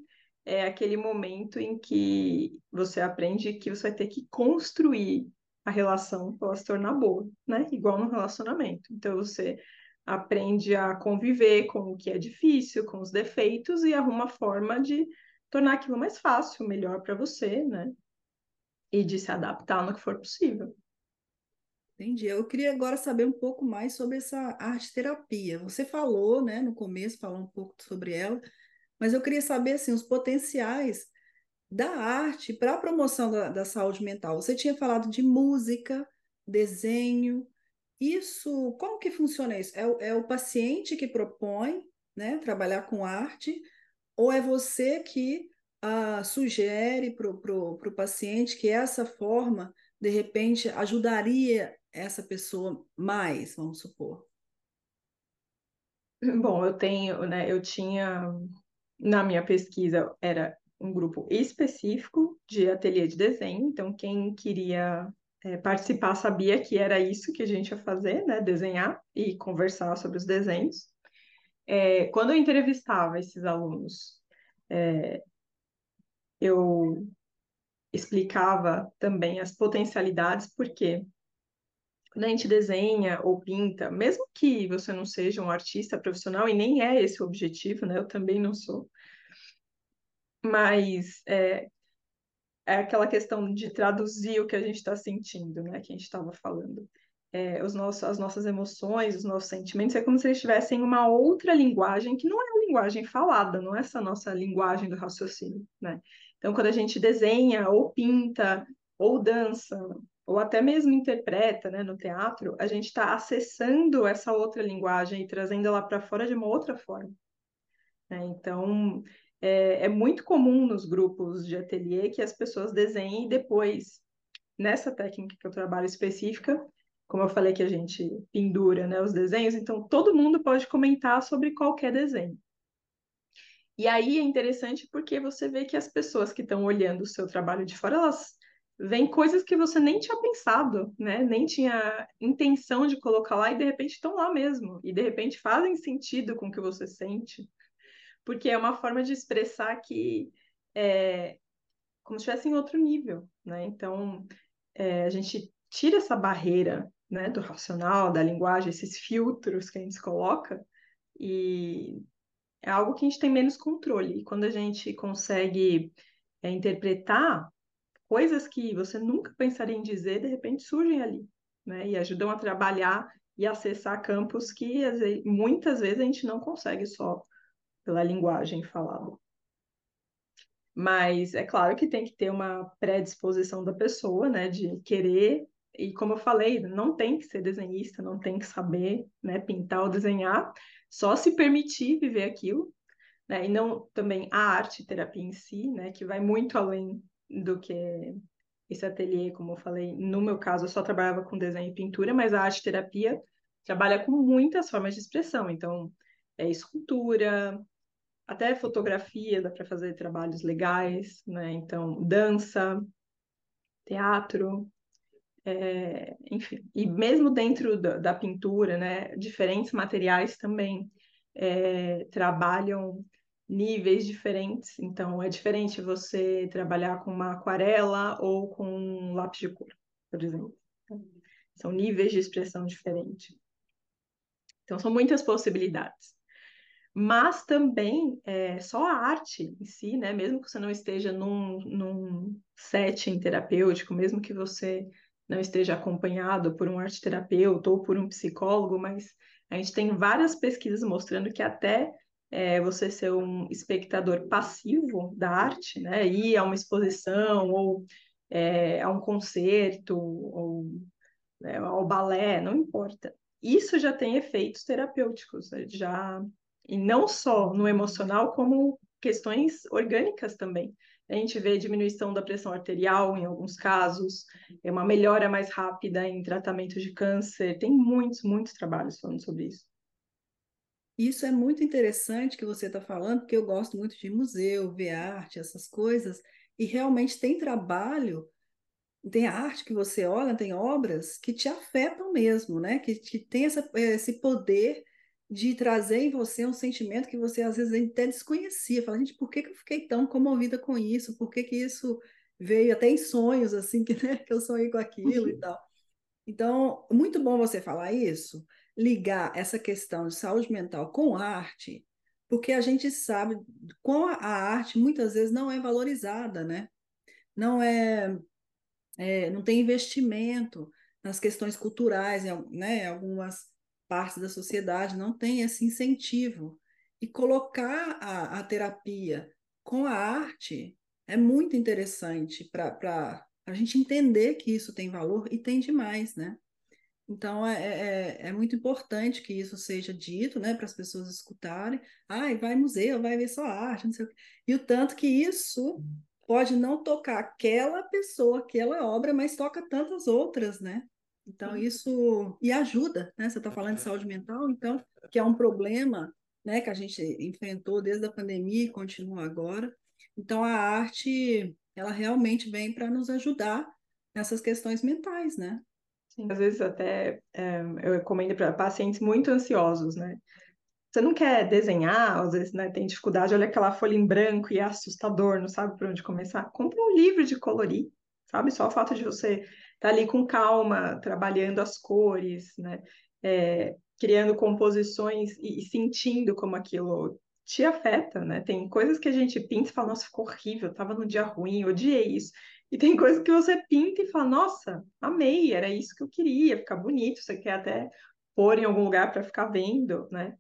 é aquele momento em que você aprende que você vai ter que construir a relação para ela se tornar boa, né? Igual no relacionamento. Então você aprende a conviver com o que é difícil, com os defeitos e arruma forma de tornar aquilo mais fácil, melhor para você, né? E de se adaptar no que for possível.
Entendi. Eu queria agora saber um pouco mais sobre essa arte terapia. Você falou, né, no começo, falou um pouco sobre ela, mas eu queria saber assim, os potenciais da arte para a promoção da, da saúde mental. Você tinha falado de música, desenho. Isso, como que funciona isso? É, o, é o paciente que propõe, né, trabalhar com arte, ou é você que uh, sugere para o paciente que essa forma, de repente, ajudaria essa pessoa mais, vamos supor?
Bom, eu tenho, né, eu tinha na minha pesquisa era um grupo específico de ateliê de desenho, então quem queria é, participar sabia que era isso que a gente ia fazer, né, desenhar e conversar sobre os desenhos. É, quando eu entrevistava esses alunos, é, eu explicava também as potencialidades, porque quando a gente desenha ou pinta, mesmo que você não seja um artista profissional, e nem é esse o objetivo, né? Eu também não sou. Mas é, é aquela questão de traduzir o que a gente está sentindo, né? Que a gente estava falando. É, os nossos, as nossas emoções, os nossos sentimentos, é como se eles tivessem uma outra linguagem que não é a linguagem falada, não é essa nossa linguagem do raciocínio, né? Então, quando a gente desenha ou pinta ou dança ou até mesmo interpreta né, no teatro, a gente está acessando essa outra linguagem e trazendo ela para fora de uma outra forma. Né? Então, é, é, muito comum nos grupos de ateliê que as pessoas desenhem e depois, nessa técnica que eu trabalho específica, como eu falei que a gente pendura né, os desenhos, então todo mundo pode comentar sobre qualquer desenho. E aí é interessante porque você vê que as pessoas que estão olhando o seu trabalho de fora, elas vem coisas que você nem tinha pensado, né? Nem tinha intenção de colocar lá e de repente estão lá mesmo. E de repente fazem sentido com o que você sente. Porque é uma forma de expressar que é como se estivesse em outro nível, né? Então, é, a gente tira essa barreira, né, do racional, da linguagem, esses filtros que a gente coloca e é algo que a gente tem menos controle. E quando a gente consegue é, interpretar coisas que você nunca pensaria em dizer, de repente surgem ali, né? E ajudam a trabalhar e acessar campos que muitas vezes a gente não consegue só pela linguagem falada. Mas é claro que tem que ter uma predisposição da pessoa, né, de querer, e como eu falei, não tem que ser desenhista, não tem que saber, né, pintar ou desenhar, só se permitir viver aquilo, né, e não também a arte terapia em si, né, que vai muito além do que esse ateliê, como eu falei. No meu caso, eu só trabalhava com desenho e pintura, mas a arte terapia trabalha com muitas formas de expressão. Então, é escultura, até fotografia dá para fazer trabalhos legais, né? Então, dança, teatro, é, enfim. E mesmo dentro da, da, pintura, né? Diferentes materiais também é, trabalham níveis diferentes. Então, é diferente você trabalhar com uma aquarela ou com um lápis de cor, por exemplo. São níveis de expressão diferentes. Então, são muitas possibilidades. Mas também, é, só a arte em si, né? Mesmo que você não esteja num, num setting terapêutico, mesmo que você não esteja acompanhado por um arte terapeuta ou por um psicólogo, mas a gente tem várias pesquisas mostrando que até é, você ser um espectador passivo da arte, né? Ir a uma exposição ou é, a um concerto ou né, ao balé, não importa isso já tem efeitos terapêuticos, né? já e não só no emocional, como questões orgânicas também. A gente vê diminuição da pressão arterial em alguns casos, é uma melhora mais rápida em tratamento de câncer. Tem muitos, muitos trabalhos falando sobre isso.
Isso é muito interessante que você está falando, porque eu gosto muito de museu, ver arte, essas coisas, e realmente tem trabalho tem arte que você olha, tem obras que te afetam mesmo, né? Que, que tem essa, esse poder de trazer em você um sentimento que você às vezes até desconhecia. Fala, gente, por que, que eu fiquei tão comovida com isso? Por que, que isso veio até em sonhos, assim, que, né, que eu sonhei com aquilo e tal. Então, muito bom você falar isso, ligar essa questão de saúde mental com arte, porque a gente sabe como a arte muitas vezes não é valorizada, né? Não é é, não tem investimento nas questões culturais, né? Algumas partes da sociedade não tem esse incentivo. E colocar a, a terapia com a arte é muito interessante para a gente entender que isso tem valor e tem demais, né? Então, é, é, é muito importante que isso seja dito, né, para as pessoas escutarem. Ai, vai museu, vai ver só arte, não sei o quê. E o tanto que isso pode não tocar aquela pessoa, aquela obra, mas toca tantas outras, né? Então, isso. E ajuda, né? Você está falando de saúde mental, então, que é um problema né, que a gente enfrentou desde a pandemia e continua agora. Então, a arte, ela realmente vem para nos ajudar nessas questões mentais, né?
Sim, às vezes até é, eu recomendo para pacientes muito ansiosos, né? Você não quer desenhar, às vezes né, tem dificuldade, olha aquela folha em branco e é assustador, não sabe por onde começar. Compre um livro de colorir, sabe? Só o fato de você estar tá ali com calma, trabalhando as cores, né? É, criando composições e, e, sentindo como aquilo te afeta, né? Tem coisas que a gente pinta e fala, nossa, ficou horrível, tava num dia ruim, odiei isso. E tem coisas que você pinta e fala, nossa, amei, era isso que eu queria, ficar bonito, você quer até pôr em algum lugar para ficar vendo, né?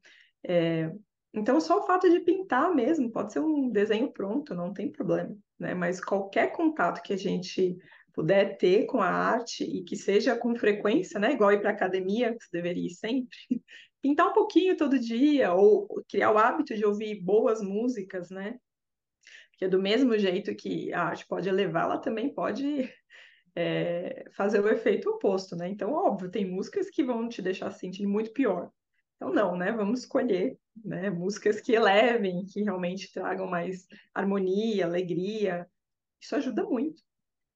É, então, só o fato de pintar mesmo, pode ser um desenho pronto, não tem problema, né? Mas qualquer contato que a gente puder ter com a arte e que seja com frequência, né? Igual ir para academia, que você deveria ir sempre, pintar um pouquinho todo dia, ou criar o hábito de ouvir boas músicas, né? Porque do mesmo jeito que a arte pode elevar, ela também pode é, fazer o efeito oposto, né? Então, óbvio, tem músicas que vão te deixar se sentir muito pior. Então, não, né? Vamos escolher né? músicas que elevem, que realmente tragam mais harmonia, alegria. Isso ajuda muito.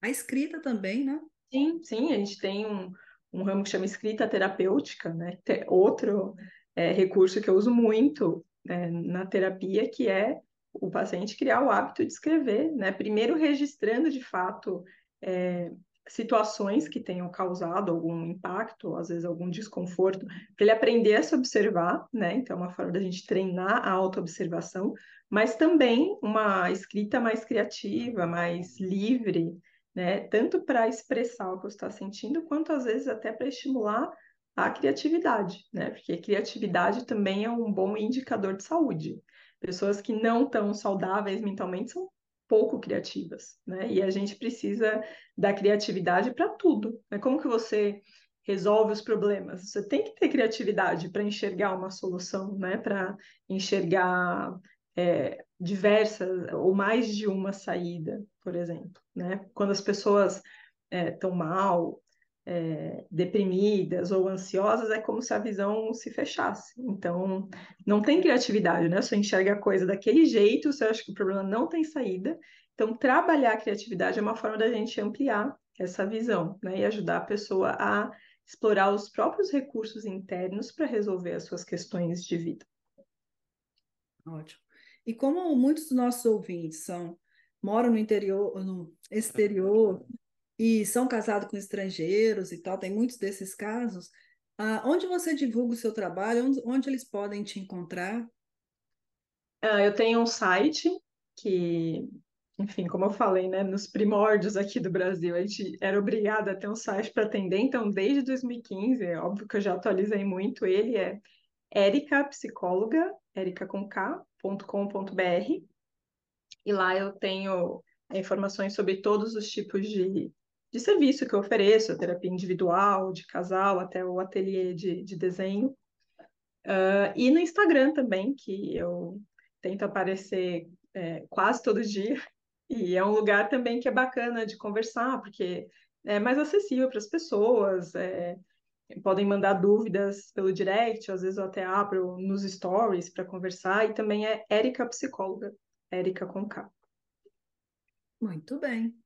A escrita também, né?
Sim, sim, a gente tem um, um ramo que chama escrita terapêutica, né? Outro é, recurso que eu uso muito é, na terapia, que é o paciente criar o hábito de escrever, né? Primeiro registrando de fato é, situações que tenham causado algum impacto, às vezes algum desconforto, para ele aprender a se observar, né? Então, é uma forma da gente treinar a autoobservação, mas também uma escrita mais criativa, mais livre, né? Tanto para expressar o que você está sentindo, quanto às vezes até para estimular a criatividade, né? Porque criatividade também é um bom indicador de saúde. Pessoas que não estão saudáveis mentalmente são pouco criativas, né? E a gente precisa da criatividade para tudo. Né? Como que você resolve os problemas? Você tem que ter criatividade para enxergar uma solução, né? Para enxergar é, diversas ou mais de uma saída, por exemplo, né? Quando as pessoas estão é, mal, é, deprimidas ou ansiosas, é como se a visão se fechasse. Então, não tem criatividade, né? Você enxerga a coisa daquele jeito, você acha que o problema não tem saída. Então, trabalhar a criatividade é uma forma da gente ampliar essa visão, né? E ajudar a pessoa a explorar os próprios recursos internos para resolver as suas questões de vida.
Ótimo. E como muitos dos nossos ouvintes são moram no interior, no exterior e são casados com estrangeiros e tal, tem muitos desses casos. Ah, onde você divulga o seu trabalho? Onde, onde eles podem te encontrar?
Ah, eu tenho um site que, enfim, como eu falei, né, nos primórdios aqui do Brasil, a gente era obrigada a ter um site para atender, então desde 2015, é óbvio que eu já atualizei muito ele, é Erica Psicóloga, erica com K.com.br, e lá eu tenho informações sobre todos os tipos de, de serviço que eu ofereço, terapia individual, de casal, até o ateliê de, de desenho. Uh, e no Instagram também, que eu tento aparecer é, quase todo dia. E é um lugar também que é bacana de conversar, porque é mais acessível para as pessoas, é, podem mandar dúvidas pelo direct, às vezes eu até abro nos stories para conversar, e também é Érica Psicóloga, Érica com K.
Muito bem.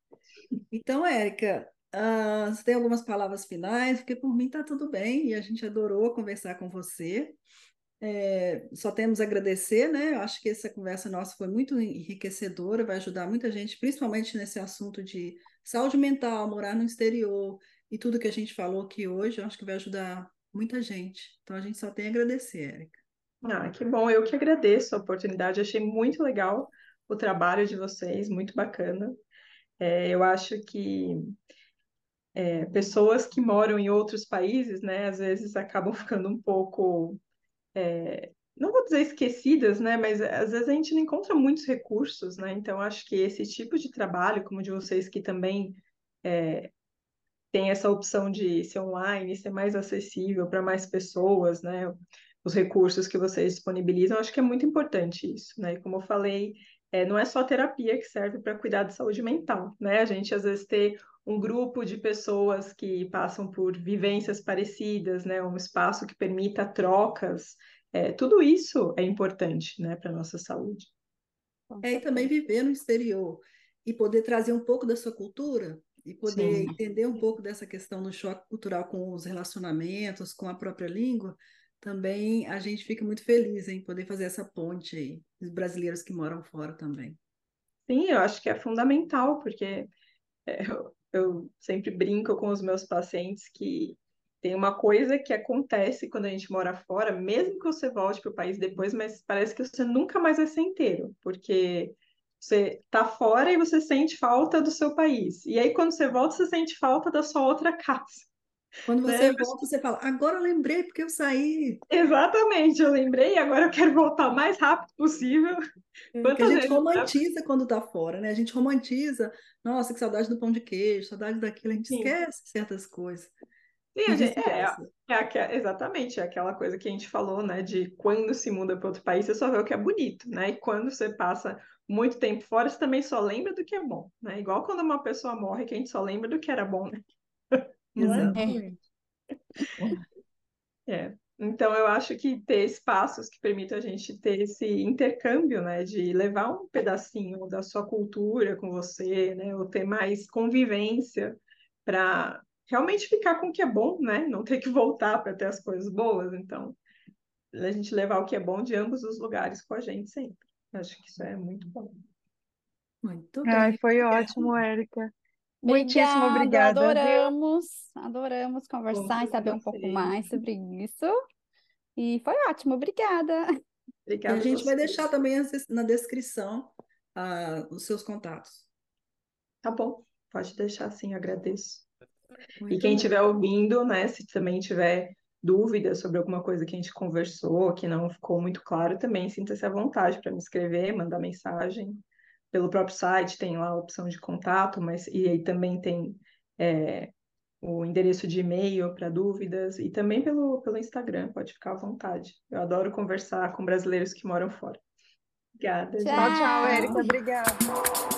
Então, Érica, uh, você tem algumas palavras finais? Porque por mim está tudo bem e a gente adorou conversar com você. É, só temos a agradecer, né? Eu acho que essa conversa nossa foi muito enriquecedora, vai ajudar muita gente, principalmente nesse assunto de saúde mental, morar no exterior e tudo que a gente falou aqui hoje, eu acho que vai ajudar muita gente. Então a gente só tem a agradecer, Érica.
Ah, que bom, eu que agradeço a oportunidade, achei muito legal o trabalho de vocês, muito bacana. É, eu acho que é, pessoas que moram em outros países, né, às vezes acabam ficando um pouco, é, não vou dizer esquecidas, né, mas às vezes a gente não encontra muitos recursos, né, então acho que esse tipo de trabalho, como de vocês que também é, tem essa opção de ser online, ser mais acessível para mais pessoas, né, os recursos que vocês disponibilizam, acho que é muito importante isso, né, e como eu falei, é, não é só terapia que serve para cuidar de saúde mental, né? A gente às vezes ter um grupo de pessoas que passam por vivências parecidas, né? Um espaço que permita trocas, é, tudo isso é importante, né, para nossa saúde.
É, e também viver no exterior e poder trazer um pouco da sua cultura e poder Sim. entender um pouco dessa questão do choque cultural com os relacionamentos, com a própria língua, também a gente fica muito feliz em poder fazer essa ponte aí, os brasileiros que moram fora também.
Sim, eu acho que é fundamental, porque é, eu, eu sempre brinco com os meus pacientes que tem uma coisa que acontece quando a gente mora fora, mesmo que você volte para o país depois, mas parece que você nunca mais vai ser inteiro, porque você está fora e você sente falta do seu país. E aí, quando você volta, você sente falta da sua outra casa.
Quando você né? volta, você fala, agora eu lembrei porque eu saí.
Exatamente, eu lembrei e agora eu quero voltar o mais rápido possível.
É, a gente romantiza quando tá fora, né? A gente romantiza, nossa, que saudade do pão de queijo, saudade daquilo, a gente Sim. esquece certas coisas.
Sim, gente, é, é, é, exatamente, é aquela coisa que a gente falou, né? De quando se muda para outro país, você só vê o que é bonito, né? E quando você passa muito tempo fora, você também só lembra do que é bom, né? Igual quando uma pessoa morre, que a gente só lembra do que era bom, né?
Exatamente.
É. Então, eu acho que ter espaços que permitam a gente ter esse intercâmbio, né, de levar um pedacinho da sua cultura com você, né, ou ter mais convivência para realmente ficar com o que é bom, né, não ter que voltar para ter as coisas boas. Então, a gente levar o que é bom de ambos os lugares com a gente sempre. Acho que isso é muito bom.
Muito bem.
Ai, foi ótimo, Érica. Muitíssimo obrigada.
Adoramos, adoramos conversar e saber um pouco mais sobre isso. E foi ótimo, obrigada.
Obrigada. A gente vai deixar também na descrição uh, os seus contatos.
Tá bom, pode deixar sim, agradeço. Muito e quem estiver ouvindo, né, se também tiver dúvidas sobre alguma coisa que a gente conversou, que não ficou muito claro, também sinta-se à vontade para me escrever, mandar mensagem pelo próprio site tem lá a opção de contato, mas e aí também tem é, o endereço de e-mail para dúvidas e também pelo, pelo Instagram, pode ficar à vontade. Eu adoro conversar com brasileiros que moram fora. Obrigada.
Tchau, tchau, Érica. Obrigada.